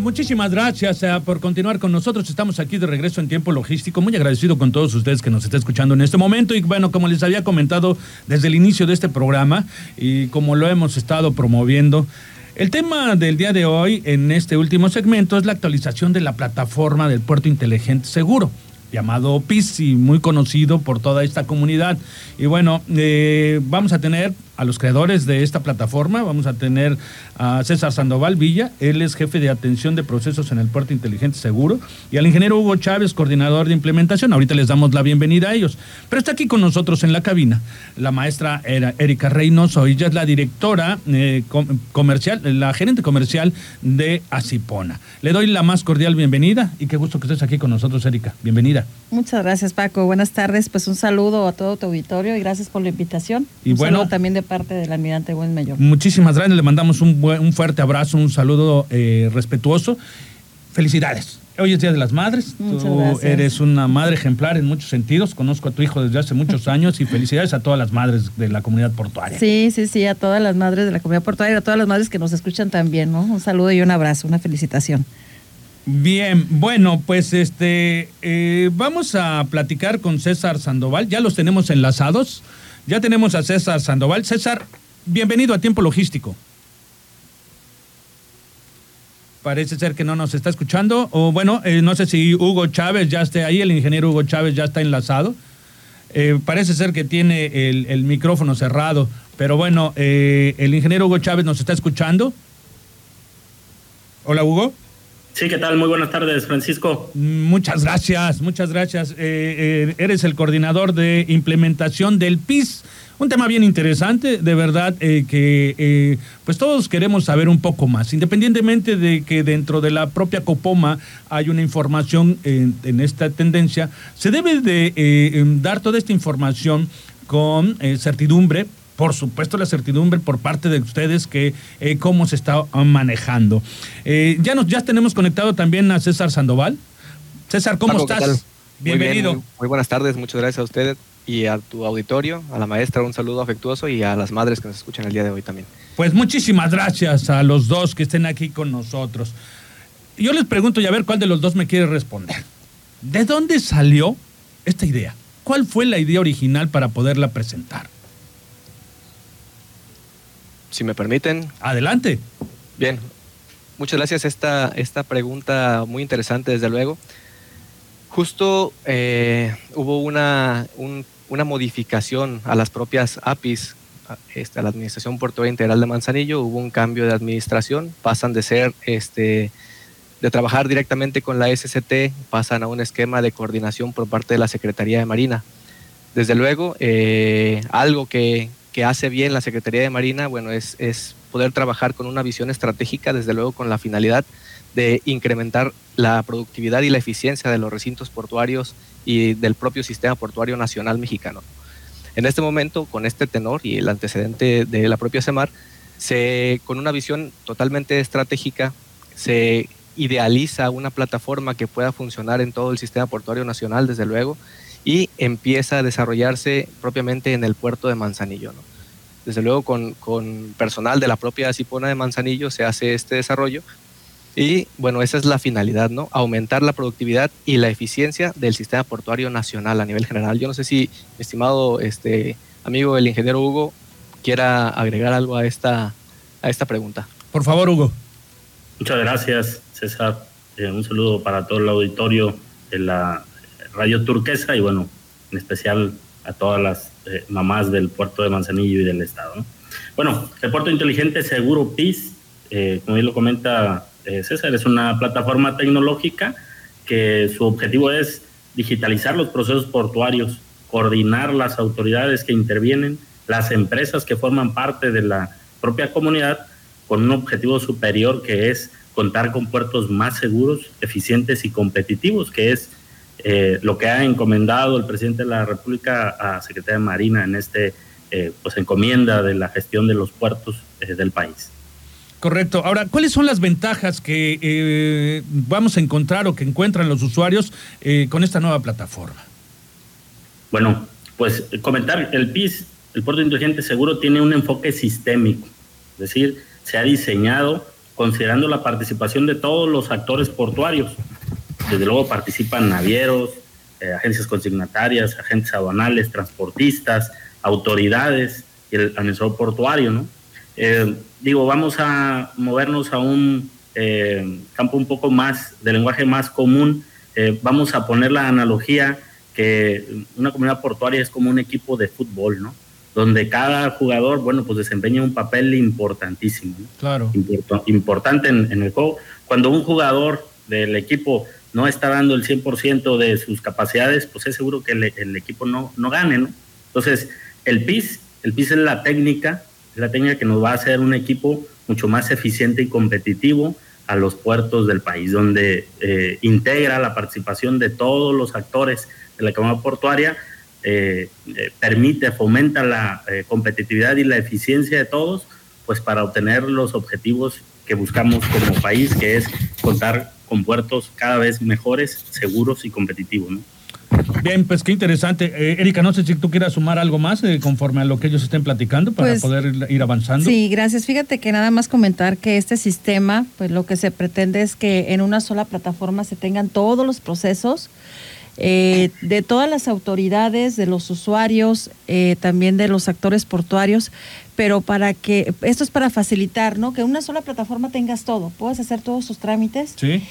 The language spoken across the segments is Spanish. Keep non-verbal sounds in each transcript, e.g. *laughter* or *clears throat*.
Muchísimas gracias eh, por continuar con nosotros. Estamos aquí de regreso en tiempo logístico. Muy agradecido con todos ustedes que nos estén escuchando en este momento. Y bueno, como les había comentado desde el inicio de este programa y como lo hemos estado promoviendo, el tema del día de hoy en este último segmento es la actualización de la plataforma del puerto inteligente seguro llamado PIS y muy conocido por toda esta comunidad. Y bueno, eh, vamos a tener a los creadores de esta plataforma. Vamos a tener a César Sandoval Villa, él es jefe de atención de procesos en el puerto inteligente seguro, y al ingeniero Hugo Chávez, coordinador de implementación. Ahorita les damos la bienvenida a ellos. Pero está aquí con nosotros en la cabina la maestra Erika Reynoso, ella es la directora eh, comercial, la gerente comercial de Asipona. Le doy la más cordial bienvenida y qué gusto que estés aquí con nosotros, Erika. Bienvenida. Muchas gracias, Paco. Buenas tardes. Pues un saludo a todo tu auditorio y gracias por la invitación. Y un bueno, saludo también de parte del almirante Buen Mayor. Muchísimas gracias, le mandamos un, un fuerte abrazo, un saludo eh, respetuoso. Felicidades. Hoy es Día de las Madres. Muchas Tú eres una madre ejemplar en muchos sentidos. Conozco a tu hijo desde hace muchos años y felicidades a todas las madres de la comunidad portuaria. Sí, sí, sí, a todas las madres de la comunidad portuaria y a todas las madres que nos escuchan también, ¿no? Un saludo y un abrazo, una felicitación. Bien, bueno, pues este eh, vamos a platicar con César Sandoval. Ya los tenemos enlazados. Ya tenemos a César Sandoval. César, bienvenido a Tiempo Logístico. Parece ser que no nos está escuchando. O bueno, eh, no sé si Hugo Chávez ya esté ahí, el ingeniero Hugo Chávez ya está enlazado. Eh, parece ser que tiene el, micrófono cerrado. Pero bueno, eh, el ingeniero Hugo Chávez nos está escuchando. Hola, Hugo. Sí, ¿qué tal? Muy buenas tardes, Francisco. Muchas gracias, muchas gracias. Eh, eh, eres el coordinador de implementación del PIS. Un tema bien interesante, de verdad eh, que pues todos queremos saber un poco más, independientemente de que dentro de la propia Copoma hay una información en esta tendencia, se debe de dar toda esta información con certidumbre por supuesto, la certidumbre por parte de ustedes que eh, cómo se está manejando. Eh, ya nos ya tenemos conectado también a César Sandoval. César, ¿cómo estás? Bienvenido. Muy, buenas tardes, muchas gracias a usted y a tu auditorio, a la maestra un saludo afectuoso y a las madres que nos escuchan el día de hoy también. Pues muchísimas gracias a los dos que estén aquí con nosotros. Yo les pregunto y a ver cuál de los dos me quiere responder. ¿De dónde salió esta idea? ¿Cuál fue la idea original para poderla presentar? Si me permiten. Adelante. Bien, muchas gracias. Esta, esta pregunta muy interesante, desde luego. Justo eh, hubo una, una modificación a las propias APIs, este, a la Administración Portuaria Integral de Manzanillo, hubo un cambio de administración, pasan de ser este, de trabajar directamente con la SCT, pasan a un esquema de coordinación por parte de la Secretaría de Marina. Desde luego, eh, algo que, que hace bien la Secretaría de Marina, bueno, es, es poder trabajar con una visión estratégica, desde luego con la finalidad de incrementar la productividad y la eficiencia de los recintos portuarios y del propio sistema portuario nacional mexicano. En este momento, con este tenor y el antecedente de la propia CEMAR, se, con una visión totalmente estratégica, se idealiza una plataforma que pueda funcionar en todo el sistema portuario nacional, desde luego, y empieza a desarrollarse propiamente en el puerto de Manzanillo. Desde luego con, personal de la propia Cipona de Manzanillo se hace este desarrollo y bueno, esa es la finalidad, ¿no? Aumentar la productividad y la eficiencia del sistema portuario nacional a nivel general. Yo no sé si, estimado este, amigo el ingeniero Hugo, quiera agregar algo a esta, a esta pregunta. Por favor, Hugo. Muchas gracias, César. Eh, un saludo para todo el auditorio de la Radio Turquesa y bueno, en especial a todas las eh, mamás del puerto de Manzanillo y del estado. Bueno, el puerto inteligente seguro PIS, eh, como bien lo comenta eh, César, es una plataforma tecnológica que su objetivo es digitalizar los procesos portuarios, coordinar las autoridades que intervienen, las empresas que forman parte de la propia comunidad con un objetivo superior que es contar con puertos más seguros, eficientes y competitivos, que es eh, lo que ha encomendado el presidente de la República a Secretaría de Marina en este pues encomienda de la gestión de los puertos del país. Correcto. Ahora, ¿cuáles son las ventajas que vamos a encontrar o que encuentran los usuarios con esta nueva plataforma? Bueno, pues comentar, el PIS, el Puerto Inteligente Seguro, tiene un enfoque sistémico, es decir, se ha diseñado considerando la participación de todos los actores portuarios. Desde luego participan navieros, eh, agencias consignatarias, agentes aduanales, transportistas, autoridades y el administrador portuario, ¿no? Eh, digo, vamos a movernos a un eh, campo un poco más, de lenguaje más común. vamos a poner la analogía que una comunidad portuaria es como un equipo de fútbol, ¿no? Donde cada jugador, bueno, pues desempeña un papel importantísimo. Claro. importante en, el juego. Cuando un jugador del equipo no está dando el 100% de sus capacidades, pues es seguro que el, equipo no, no gane, ¿no? Entonces, el PIS, el PIS es la técnica, es la técnica que nos va a hacer un equipo mucho más eficiente y competitivo a los puertos del país, donde eh, integra la participación de todos los actores la economía portuaria eh, eh, permite, fomenta la competitividad y la eficiencia de todos, pues para obtener los objetivos que buscamos como país, que es contar con puertos cada vez mejores, seguros y competitivos. Bien, pues qué interesante. Erika, no sé si tú quieras sumar algo más conforme a lo que ellos estén platicando para pues, poder ir avanzando. Sí, gracias. Fíjate que nada más comentar que este sistema, pues lo que se pretende es que en una sola plataforma se tengan todos los procesos eh, de todas las autoridades, de los usuarios, eh, también de los actores portuarios, pero para que, esto es para facilitar, ¿no? Que una sola plataforma tengas todo, puedas hacer todos sus trámites. Sí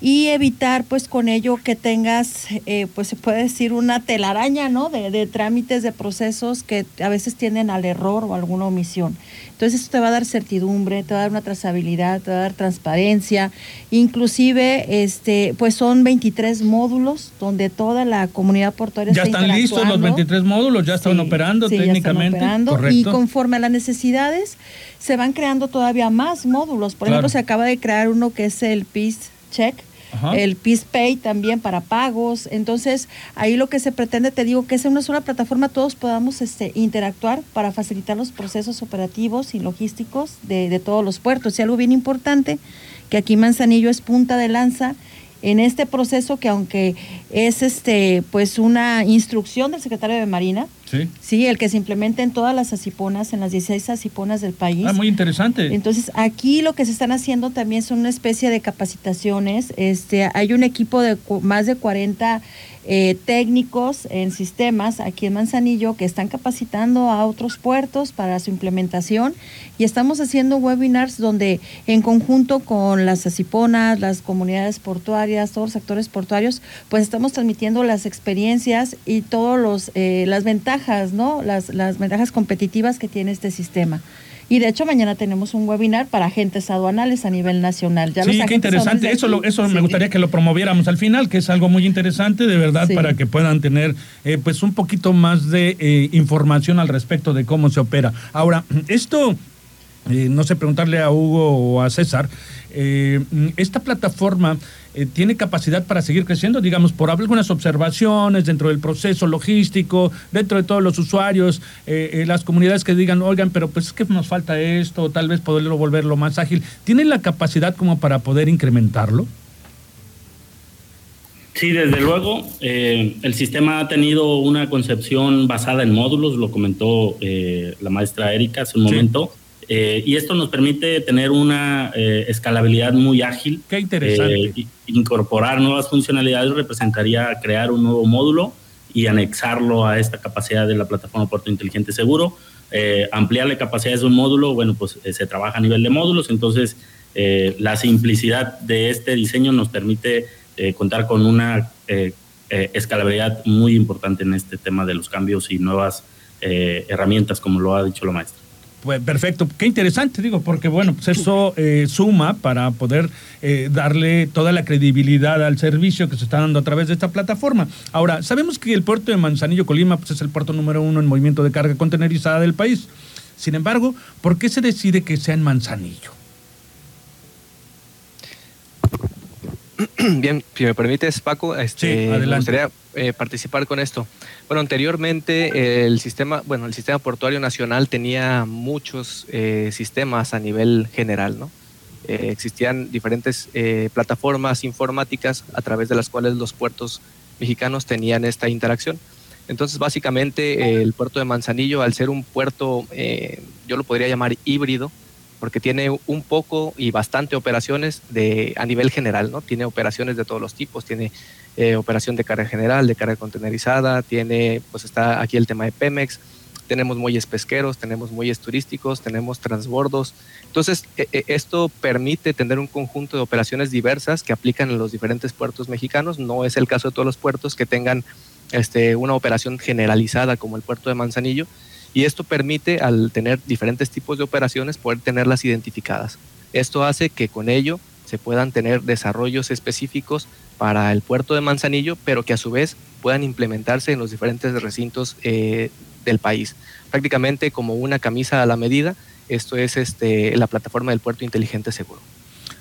y evitar pues con ello que tengas eh, pues se puede decir una telaraña no de, de, trámites de procesos que a veces tienden al error o alguna omisión. Entonces eso te va a dar certidumbre te va a dar una trazabilidad te va a dar transparencia. Inclusive este pues son 23 módulos donde toda la comunidad portuaria ya están listos los 23 módulos ya están operando técnicamente ya están operando, y conforme a las necesidades se van creando todavía más módulos. Por ejemplo se acaba de crear uno que es el PIS check el el Pay también para pagos. Entonces, ahí lo que se pretende, te digo, que es en una sola plataforma todos podamos este, interactuar para facilitar los procesos operativos y logísticos de, de todos los puertos. Y algo bien importante, que aquí Manzanillo es punta de lanza en este proceso que aunque es este pues una instrucción del secretario de Marina, sí, sí el que se implementa en todas las asiponas, en las 16 asiponas del país. Ah, muy interesante. Entonces, aquí lo que se están haciendo también son una especie de capacitaciones. Este, hay un equipo de más de 40 eh, técnicos en sistemas aquí en Manzanillo que están capacitando a otros puertos para su implementación y estamos haciendo webinars donde en conjunto con las asiponas, las comunidades portuarias, todos los sectores portuarios, pues estamos transmitiendo las experiencias y todas eh, las ventajas, ¿no? Las, las ventajas competitivas que tiene este sistema. Y de hecho mañana tenemos un webinar para agentes aduanales a nivel nacional. Ya sí, qué interesante. Eso, eso me gustaría que lo promoviéramos al final, que es algo muy interesante de verdad para que puedan tener eh, pues un poquito más de eh, información al respecto de cómo se opera. Ahora, *clears throat* esto, eh, no sé preguntarle a Hugo o a César, esta plataforma eh, tiene capacidad para seguir creciendo, digamos, por algunas observaciones dentro del proceso logístico, dentro de todos los usuarios, eh, eh, las comunidades que digan, oigan, pero pues es que nos falta esto, tal vez poderlo volverlo más ágil. ¿Tiene la capacidad como para poder incrementarlo? Sí, desde luego, el sistema ha tenido una concepción basada en módulos, lo comentó la maestra Erika hace un momento. Eh, y esto nos permite tener una eh, escalabilidad muy ágil. Qué interesante. Eh, incorporar nuevas funcionalidades representaría crear un nuevo módulo y anexarlo a esta capacidad de la plataforma Puerto Inteligente Seguro. ampliarle capacidades de un módulo, bueno, pues se trabaja a nivel de módulos, entonces la simplicidad de este diseño nos permite contar con una escalabilidad muy importante en este tema de los cambios y nuevas herramientas, como lo ha dicho la maestra. Pues perfecto, qué interesante, digo, porque bueno, pues eso eh, suma para poder eh, darle toda la credibilidad al servicio que se está dando a través de esta plataforma. Ahora, sabemos que el puerto de Manzanillo, Colima, pues es el puerto número uno en movimiento de carga contenerizada del país. Sin embargo, ¿por qué se decide que sea en Manzanillo? *clears throat* Bien, si me permites, Paco, este, me gustaría eh, participar con esto. Bueno, anteriormente el sistema, bueno, el sistema portuario nacional tenía muchos eh, sistemas a nivel general, ¿no? Eh, existían diferentes plataformas informáticas a través de las cuales los puertos mexicanos tenían esta interacción. Entonces, básicamente, el puerto de Manzanillo, al ser un puerto, yo lo podría llamar híbrido, porque tiene un poco y bastante operaciones de, a nivel general, ¿no? Tiene operaciones de todos los tipos, tiene eh, operación de carga general, de carga contenerizada, tiene, pues está aquí el tema de Pemex, tenemos muelles pesqueros, tenemos muelles turísticos, tenemos transbordos. Entonces, e, e, esto permite tener un conjunto de operaciones diversas que aplican en los diferentes puertos mexicanos. No es el caso de todos los puertos que tengan este, una operación generalizada como el puerto de Manzanillo, y esto permite, al tener diferentes tipos de operaciones, poder tenerlas identificadas. Esto hace que con ello se puedan tener desarrollos específicos para el puerto de Manzanillo, pero que a su vez puedan implementarse en los diferentes recintos eh, del país. Prácticamente como una camisa a la medida, esto es este, la plataforma del puerto inteligente seguro.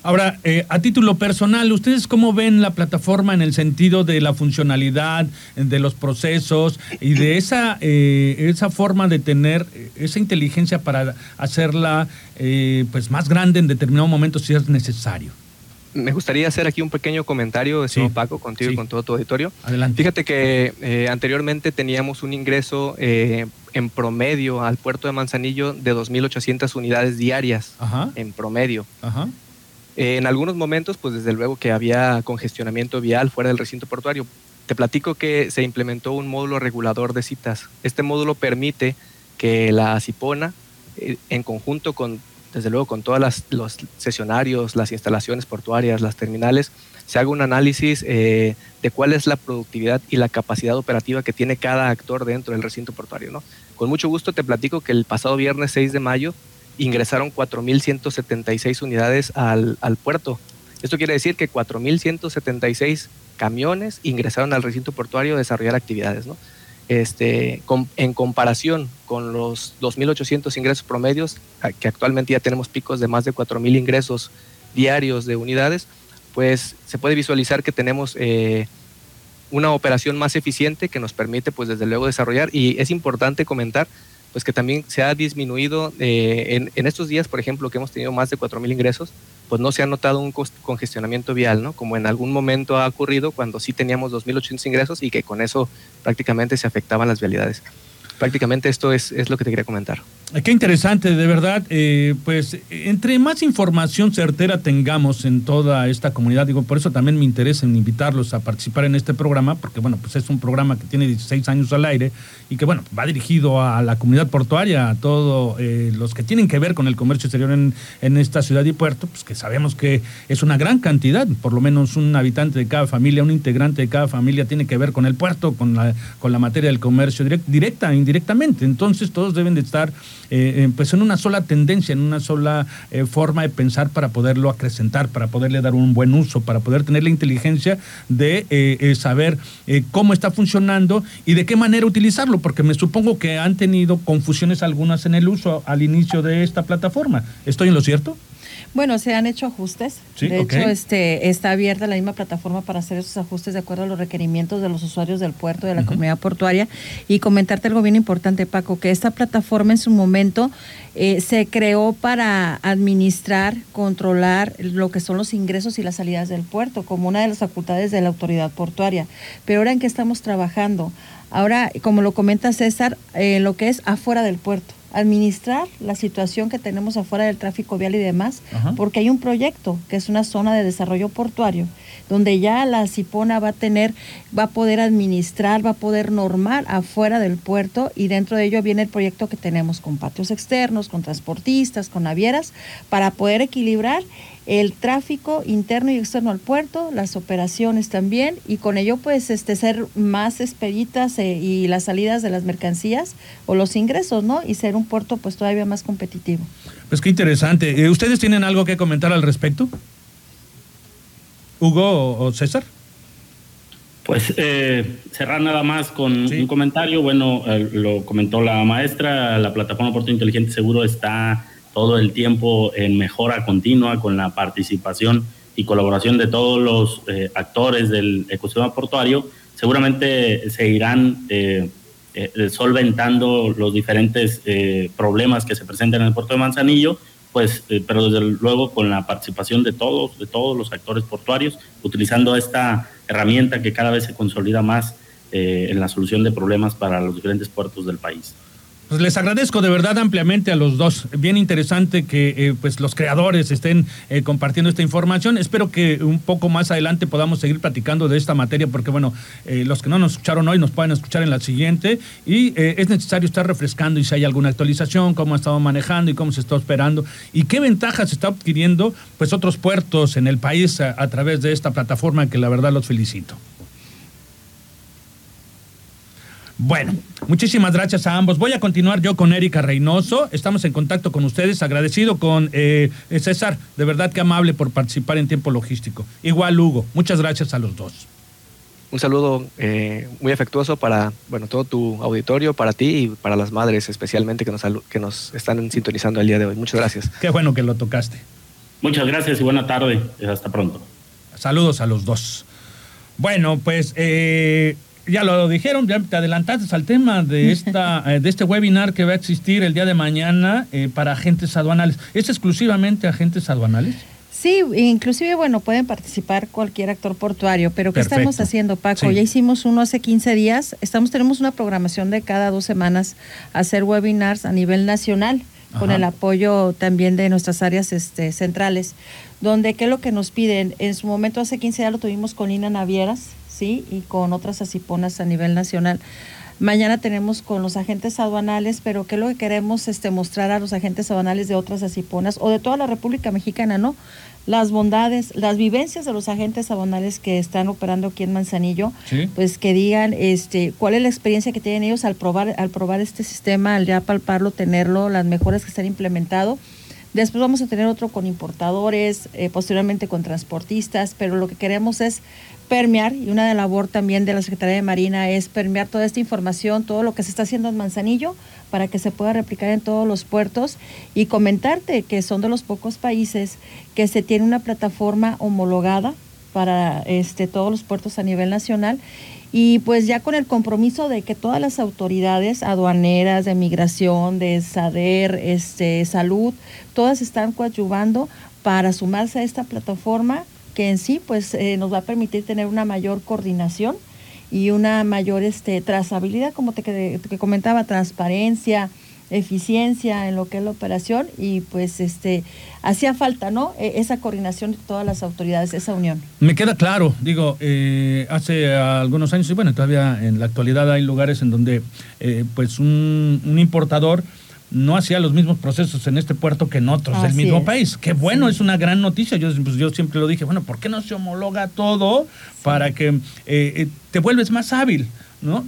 Ahora, eh, a título personal, ¿ustedes cómo ven la plataforma en el sentido de la funcionalidad, de los procesos y de esa, eh, esa forma de tener esa inteligencia para hacerla eh, pues más grande en determinado momento si es necesario? Me gustaría hacer aquí un pequeño comentario, sí. Paco, contigo y con todo tu auditorio. Adelante. Fíjate que anteriormente teníamos un ingreso en promedio al puerto de Manzanillo de 2.800 unidades diarias en promedio. Ajá en algunos momentos, pues desde luego que había congestionamiento vial fuera del recinto portuario. Te platico que se implementó un módulo regulador de citas. Este módulo permite que la CIPONA, eh, en conjunto con, desde luego, con todos los sesionarios, las instalaciones portuarias, las terminales, se haga un análisis eh, de cuál es la productividad y la capacidad operativa que tiene cada actor dentro del recinto portuario. Con mucho gusto te platico que el pasado viernes 6 de mayo ingresaron 4.176 unidades al, al puerto. Esto quiere decir que 4.176 camiones ingresaron al recinto portuario a desarrollar actividades. Este, en comparación con los 2.800 ingresos promedios, que actualmente ya tenemos picos de más de 4.000 ingresos diarios de unidades, pues se puede visualizar que tenemos eh, una operación más eficiente que nos permite, pues desde luego, desarrollar. Y es importante comentar pues que también se ha disminuido eh, en, estos días, por ejemplo, que hemos tenido más de 4.000 ingresos, pues no se ha notado un congestionamiento vial, ¿no? Como en algún momento ha ocurrido cuando sí teníamos 2.800 ingresos y que con eso prácticamente se afectaban las vialidades. Prácticamente esto es, es lo que te quería comentar. Qué interesante, de verdad. Eh, pues entre más información certera tengamos en toda esta comunidad, digo, por eso también me interesa en invitarlos a participar en este programa, porque bueno, pues es un programa que tiene 16 años al aire y que bueno, va dirigido a la comunidad portuaria, a todos eh, los que tienen que ver con el comercio exterior en, en, esta ciudad y puerto, pues que sabemos que es una gran cantidad, por lo menos un habitante de cada familia, un integrante de cada familia tiene que ver con el puerto, con la, con la materia del comercio directa e indirectamente. Entonces todos deben de estar eh, eh, pues en una sola tendencia, en una sola eh, forma de pensar para poderlo acrecentar, para poderle dar un buen uso, para poder tener la inteligencia de saber cómo está funcionando y de qué manera utilizarlo, porque me supongo que han tenido confusiones algunas en el uso al inicio de esta plataforma. ¿Estoy en lo cierto? Bueno, se han hecho ajustes. de hecho, este, está abierta la misma plataforma para hacer esos ajustes de acuerdo a los requerimientos de los usuarios del puerto, de la comunidad portuaria. Y comentarte algo bien importante, Paco, que esta plataforma en su momento eh, se creó para administrar, controlar lo que son los ingresos y las salidas del puerto, como una de las facultades de la autoridad portuaria. Pero ahora en qué estamos trabajando, ahora, como lo comenta César, eh, lo que es afuera del puerto administrar la situación que tenemos afuera del tráfico vial y demás, porque hay un proyecto que es una zona de desarrollo portuario, donde ya la Cipona va a tener, va a poder administrar, va a poder normar afuera del puerto y dentro de ello viene el proyecto que tenemos con patios externos, con transportistas, con navieras, para poder equilibrar el tráfico interno y externo al puerto, las operaciones también, y con ello pues este ser más expeditas eh, y las salidas de las mercancías o los ingresos, ¿no? Y ser un puerto pues todavía más competitivo. Pues qué interesante. Eh, ¿Ustedes tienen algo que comentar al respecto? Hugo o César. Pues eh, cerrar nada más con un comentario. Bueno, lo comentó la maestra, la plataforma Puerto Inteligente Seguro está todo el tiempo en mejora continua con la participación y colaboración de todos los eh, actores del ecosistema portuario, seguramente se irán eh, eh, solventando los diferentes problemas que se presentan en el puerto de Manzanillo, pues, pero desde luego con la participación de todos, de todos los actores portuarios, utilizando esta herramienta que cada vez se consolida más en la solución de problemas para los diferentes puertos del país. Pues les agradezco de verdad ampliamente a los dos. Bien interesante que eh, pues los creadores estén eh, compartiendo esta información. Espero que un poco más adelante podamos seguir platicando de esta materia porque bueno, eh, los que no nos escucharon hoy nos pueden escuchar en la siguiente y es necesario estar refrescando y si hay alguna actualización, cómo ha estado manejando y cómo se está esperando y qué ventajas está adquiriendo pues otros puertos en el país a través de esta plataforma que la verdad los felicito. Bueno, muchísimas gracias a ambos. Voy a continuar yo con Erika Reynoso. Estamos en contacto con ustedes. Agradecido con eh, César. De verdad que amable por participar en tiempo logístico. Igual, Hugo. Muchas gracias a los dos. Un saludo eh, muy afectuoso para bueno todo tu auditorio, para ti y para las madres especialmente que nos, que nos están sintonizando el día de hoy. Muchas gracias. Qué bueno que lo tocaste. Muchas gracias y buena tarde. Hasta pronto. Saludos a los dos. Bueno, pues eh, ya lo dijeron, ya te adelantaste al tema de *laughs* esta eh, de este webinar que va a existir el día de mañana eh, para agentes aduanales. ¿Es exclusivamente agentes aduanales? Sí, inclusive, bueno, pueden participar cualquier actor portuario, pero ¿qué estamos haciendo, Paco? Ya hicimos uno hace 15 días, estamos tenemos una programación de cada dos semanas hacer webinars a nivel nacional, con el apoyo también de nuestras áreas este, centrales, donde, ¿qué es lo que nos piden? En su momento, hace 15 días lo tuvimos con Ina Navieras, ¿sí? Y con otras asiponas a nivel nacional. Mañana tenemos con los agentes aduanales, pero ¿qué es lo que queremos este, mostrar a los agentes aduanales de otras asiponas o de toda la República Mexicana, no? Las bondades, las vivencias de los agentes aduanales que están operando aquí en Manzanillo, pues que digan este, cuál es la experiencia que tienen ellos al probar, al probar este sistema, al ya palparlo, tenerlo, las mejoras que están implementado. Después vamos a tener otro con importadores, eh, posteriormente con transportistas, pero lo que queremos es permear, y una labor también de la Secretaría de Marina es permear toda esta información, todo lo que se está haciendo en Manzanillo, para que se pueda replicar en todos los puertos. Y comentarte que son de los pocos países que se tiene una plataforma homologada para este, todos los puertos a nivel nacional. Y pues ya con el compromiso de que todas las autoridades aduaneras, de migración, de SADER, este, salud, todas están coadyuvando para sumarse a esta plataforma que en sí pues eh, nos va a permitir tener una mayor coordinación y una mayor este, trazabilidad, como te, te comentaba, transparencia, eficiencia en lo que es la operación y pues este hacía falta no e, esa coordinación de todas las autoridades esa unión. Me queda claro digo eh, hace algunos años y bueno todavía en la actualidad hay lugares en donde eh, pues un importador no hacía los mismos procesos en este puerto que en otros del mismo país. Qué bueno, es una gran noticia. Yo, pues, yo siempre lo dije, bueno, ¿por qué no se homologa todo para que eh, eh, te vuelves más hábil? ¿no?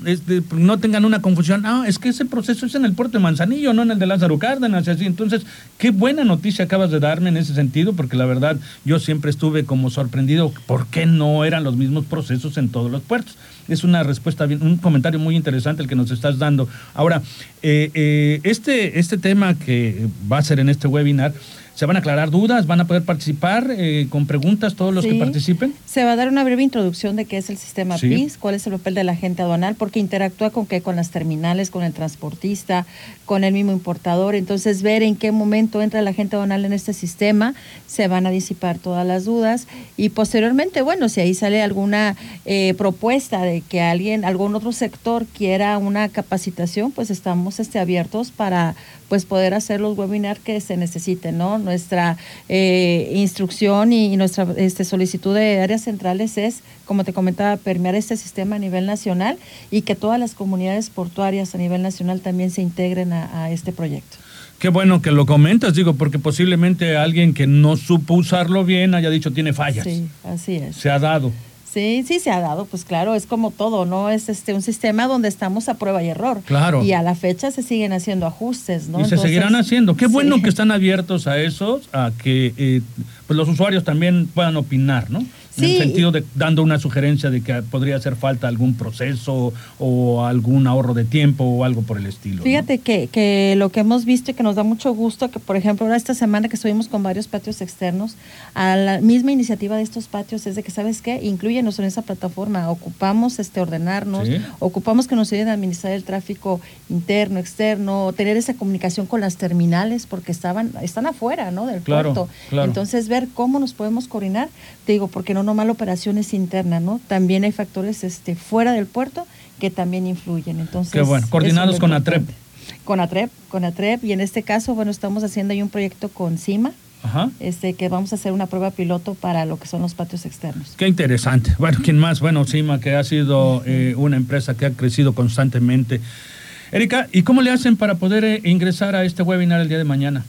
no tengan una confusión. Ah, es que ese proceso es en el puerto de Manzanillo, no en el de Lázaro Cárdenas. Así. Entonces, qué buena noticia acabas de darme en ese sentido, porque la verdad yo siempre estuve como sorprendido por qué no eran los mismos procesos en todos los puertos. Es una respuesta, un comentario muy interesante el que nos estás dando. Ahora, eh, eh, este, este tema que va a ser en este webinar, ¿Se van a aclarar dudas? ¿Van a poder participar eh, con preguntas todos los que participen? Se va a dar una breve introducción de qué es el sistema PIS, cuál es el papel de la agente aduanal, porque interactúa con qué, con las terminales, con el transportista, con el mismo importador. Entonces, ver en qué momento entra la agente aduanal en este sistema, se van a disipar todas las dudas. Y posteriormente, bueno, si ahí sale alguna eh, propuesta de que alguien, algún otro sector quiera una capacitación, pues estamos este, abiertos para pues poder hacer los webinars que se necesiten, ¿no? Nuestra eh, instrucción y, nuestra este, solicitud de áreas centrales es, como te comentaba, permear este sistema a nivel nacional y que todas las comunidades portuarias a nivel nacional también se integren a, este proyecto. Qué bueno que lo comentas, digo, porque posiblemente alguien que no supo usarlo bien haya dicho tiene fallas. Sí, así es. Se ha dado. Sí, sí se ha dado, pues claro, es como todo, ¿no? Es este un sistema donde estamos a prueba y error. Claro. Y a la fecha se siguen haciendo ajustes, ¿no? Y se seguirán haciendo. Qué bueno que están abiertos a eso, a que eh, pues los usuarios también puedan opinar, ¿no? En el sentido de dando una sugerencia de que podría hacer falta algún proceso o algún ahorro de tiempo o algo por el estilo. Fíjate que, que lo que hemos visto y que nos da mucho gusto, que por ejemplo ahora esta semana que estuvimos con varios patios externos, a la misma iniciativa de estos patios es de que, ¿sabes qué? Incluyenos en esa plataforma, ocupamos este ordenarnos, ocupamos que nos ayuden a administrar el tráfico interno, externo, tener esa comunicación con las terminales, porque estaban, están afuera, ¿no? Del puerto. Entonces, ver cómo nos podemos coordinar, te digo, porque no nomás la operación es interna, ¿no? También hay factores este, fuera del puerto que también influyen. Entonces, Qué bueno, coordinados con ATREP. Con ATREP, con ATREP, y en este caso, bueno, estamos haciendo ahí un proyecto con CIMA, Este, que vamos a hacer una prueba piloto para lo que son los patios externos. Qué interesante. Bueno, ¿quién más? Bueno, CIMA, que ha sido eh, una empresa que ha crecido constantemente. Erika, ¿y cómo le hacen para poder eh, ingresar a este webinar el día de mañana?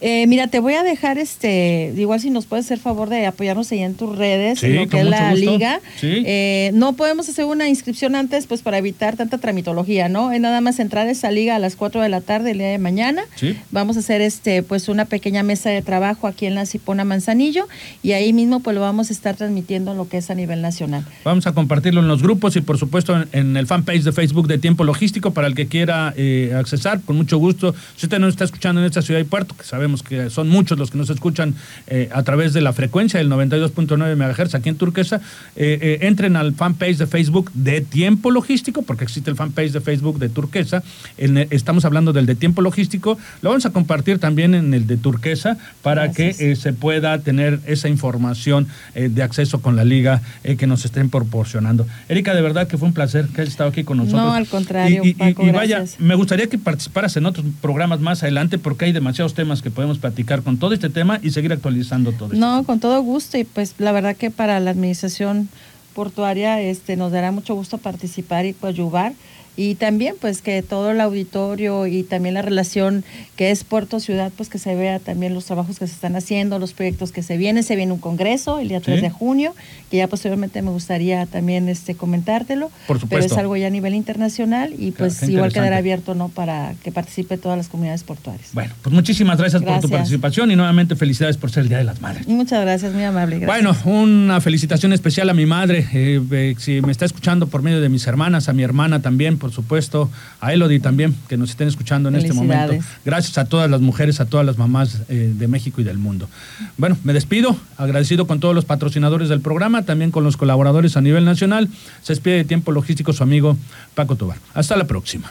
Eh, mira, te voy a dejar, este, igual si nos puedes hacer favor de apoyarnos ahí en tus redes, en lo que es la liga. Eh, no podemos hacer una inscripción antes, pues para evitar tanta tramitología, ¿no? Es nada más entrar a esa liga a las 4 de la tarde el día de mañana. Vamos a hacer, este, pues una pequeña mesa de trabajo aquí en la Cipona Manzanillo y ahí mismo, pues lo vamos a estar transmitiendo lo que es a nivel nacional. Vamos a compartirlo en los grupos y por supuesto en, el fanpage de Facebook de Tiempo Logístico para el que quiera eh, accesar, con mucho gusto. Si usted no está escuchando en esta ciudad y puerto, que sabemos que son muchos los que nos escuchan eh, a través de la frecuencia del 92.9 MHz aquí en Turquesa, eh, eh, entren al fanpage de Facebook de Tiempo Logístico, porque existe el fanpage de Facebook de Turquesa. estamos hablando del de Tiempo Logístico. Lo vamos a compartir también en el de Turquesa para que se pueda tener esa información de acceso con la liga que nos estén proporcionando. Erika, de verdad que fue un placer que hayas estado aquí con nosotros. No, al contrario. Y, vaya, me gustaría que participaras en otros programas más adelante porque hay demasiados temas que podemos platicar con todo este tema y seguir actualizando todo esto. No, con todo gusto y pues la verdad que para la administración portuaria este nos dará mucho gusto participar y coadyuvar y también pues que todo el auditorio y también la relación que es Puerto Ciudad pues que se vea también los trabajos que se están haciendo, los proyectos que se vienen, se viene un congreso el día 3 de junio, que ya posteriormente me gustaría también este comentártelo, Por pero es algo ya a nivel internacional y pues igual quedará abierto no para que participe todas las comunidades portuarias. Bueno, pues muchísimas gracias, por tu participación y nuevamente felicidades por ser el Día de las Madres. Muchas gracias, muy amable. Bueno, una felicitación especial a mi madre, eh, eh, si me está escuchando por medio de mis hermanas, a mi hermana también, por supuesto, a Elodie también, que nos estén escuchando en este momento. Gracias a todas las mujeres, a todas las mamás eh, de México y del mundo. Bueno, me despido, agradecido con todos los patrocinadores del programa, también con los colaboradores a nivel nacional. Se despide de tiempo logístico su amigo Paco Tobar. Hasta la próxima.